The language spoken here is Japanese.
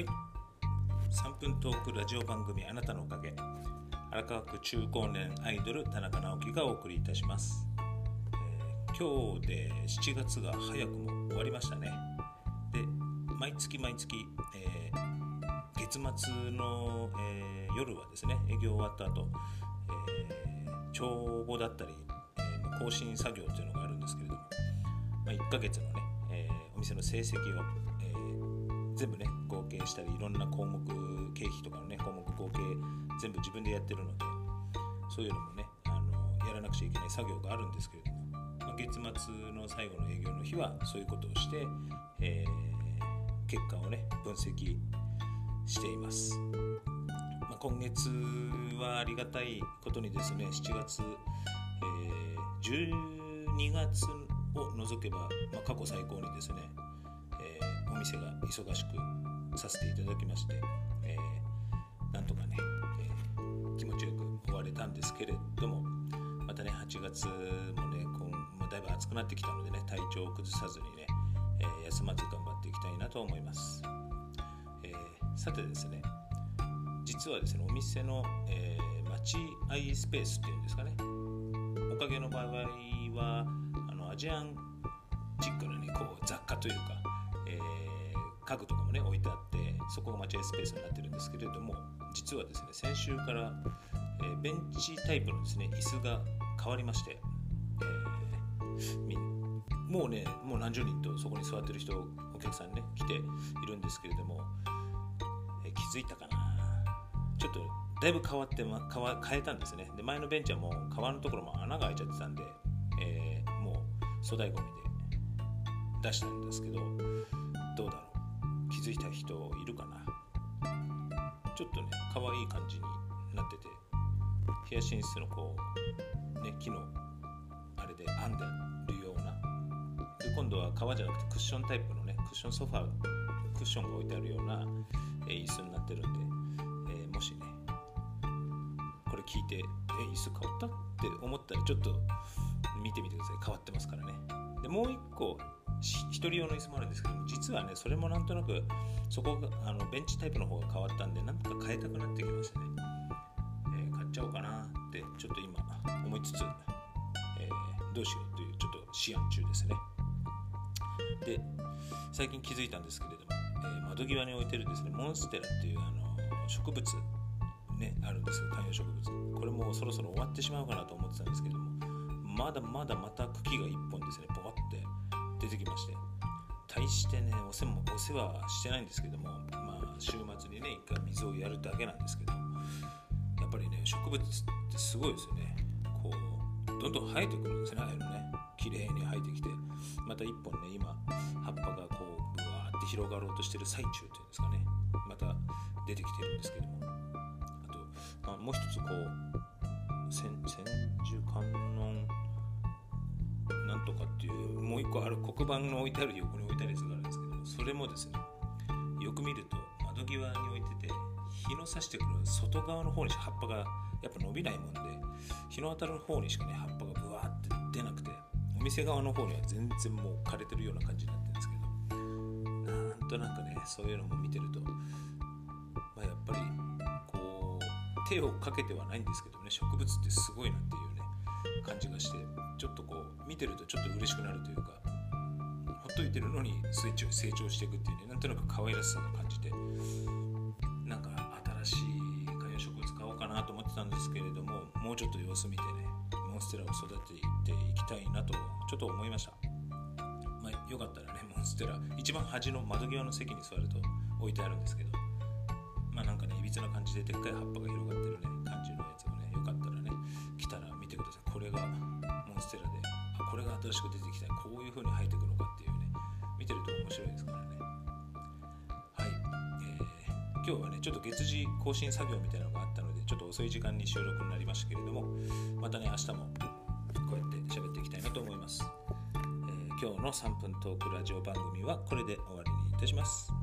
はい。3分トークラジオ番組あなたのおかげ。荒川区中高年アイドル田中直樹がお送りいたします、えー今日で7月が早くも終わりましたね。で毎月毎月、えー月末の、えー夜はですね営業終わった後、えー帳簿だったり、えー更新作業というのがあるんですけれども、まあ、1ヶ月のね、えーお店の成績を、えー全部ね合計したりいろんな項目経費とかのね項目合計全部自分でやってるのでそういうのもねあのやらなくちゃいけない作業があるんですけれども、まあ、月末の最後の営業の日はそういうことをして、えー結果をね分析しています、まあ、今月はありがたいことにですね7月、えー12月を除けば、まあ、過去最高にですね、店が忙しくさせていただきまして、えーなんとかね、えー気持ちよく終われたんですけれどもまたね8月もねこう、まあ、だいぶ暑くなってきたのでね体調を崩さずにね、えー休まず頑張っていきたいなと思います、えさてですね実はですねお店の、えー、待合スペースっていうんですかねおかげの場合はあのアジアンチックな、ね、こう雑貨というか、家具とかもね置いてあってそこが待合スペースになってるんですけれども実はですね先週から、えーベンチタイプのですね椅子が変わりまして、えーもうねもう何十人とそこに座ってる人お客さんね来ているんですけれども、えー気づいたかな。ちょっとだいぶ変わって、ま、変わ変えたんですね。で前のベンチはもう革のところも穴が開いちゃってたんで、えーもう粗大ごみで出したんですけどどうだろう。気づいた人いるかな？ちょっとね可愛い感じになっててヒヤシンスのこうね木のあれで編んでるような。で今度は革じゃなくてクッションタイプのねクッションソファークッションが置いてあるような、えー椅子になってるんで、えーもしねこれ聞いてえ椅子変わった？って思ったらちょっと見てみてください。変わってますからね。でもう一個し一人用の椅子もあるんですけども実はねそれもなんとなくそこがあのベンチタイプの方が変わったんでなんか変えたくなってきましたね、えー買っちゃおうかなってちょっと今思いつつ、えーどうしようというちょっと思案中ですね。で最近気づいたんですけれども、えー窓際に置いてるですね。モンステラっていうあの植物ねあるんですけど観葉植物。これもそろそろ終わってしまうかなと思ってたんですけどもまだまだまた茎が1本ですねポワって。出てきまして。大してねお世もお世話はしてないんですけどもまあ週末にね一回水をやるだけなんですけどやっぱりね植物ってすごいですよね。こうどんどん生えてくるんですねああいうのね。綺麗に生えてきて。また一本ね今葉っぱがこうぶわーって広がろうとしてる最中っていうんですかね。また出てきてるんですけども。あと、まあ、もう一つこう千とかっていうもう一個ある黒板の置いてある横に置いてあるやつがあるんですけどそれもですねよく見ると窓際に置いてて日の差してくる外側の方に葉っぱがやっぱ伸びないもんで日の当たる方にしかね葉っぱがブワーって出なくてお店側の方には全然もう枯れてるような感じになってるんですけどなんとなくねそういうのも見てると、まあ、やっぱりこう手をかけてはないんですけどね植物ってすごいなっていう感じがしてちょっとこう見てるとちょっと嬉しくなるというかほっといてるのに成長成長していくっていうねなんとなく可愛らしさを感じてなんか新しい観葉植物買おうかなと思ってたんですけれどももうちょっと様子見てねモンステラを育てていきたいなとちょっと思いました。まあよかったらねモンステラ一番端の窓際の席に座ると置いてあるんですけどまあなんかねいびつな感じででっかい葉っぱが広がってるね感じのやつをねよかったらね来たら見てくださいこれがモンステラであこれが新しく出てきたこういう風に生えてくのかっていうね見てると面白いですからね。はい、えー今日はねちょっと月次更新作業みたいなのがあったのでちょっと遅い時間に収録になりましたけれどもまたね明日もこうやって喋っていきたいなと思います、えー今日の3分トークラジオ番組はこれで終わりにいたします。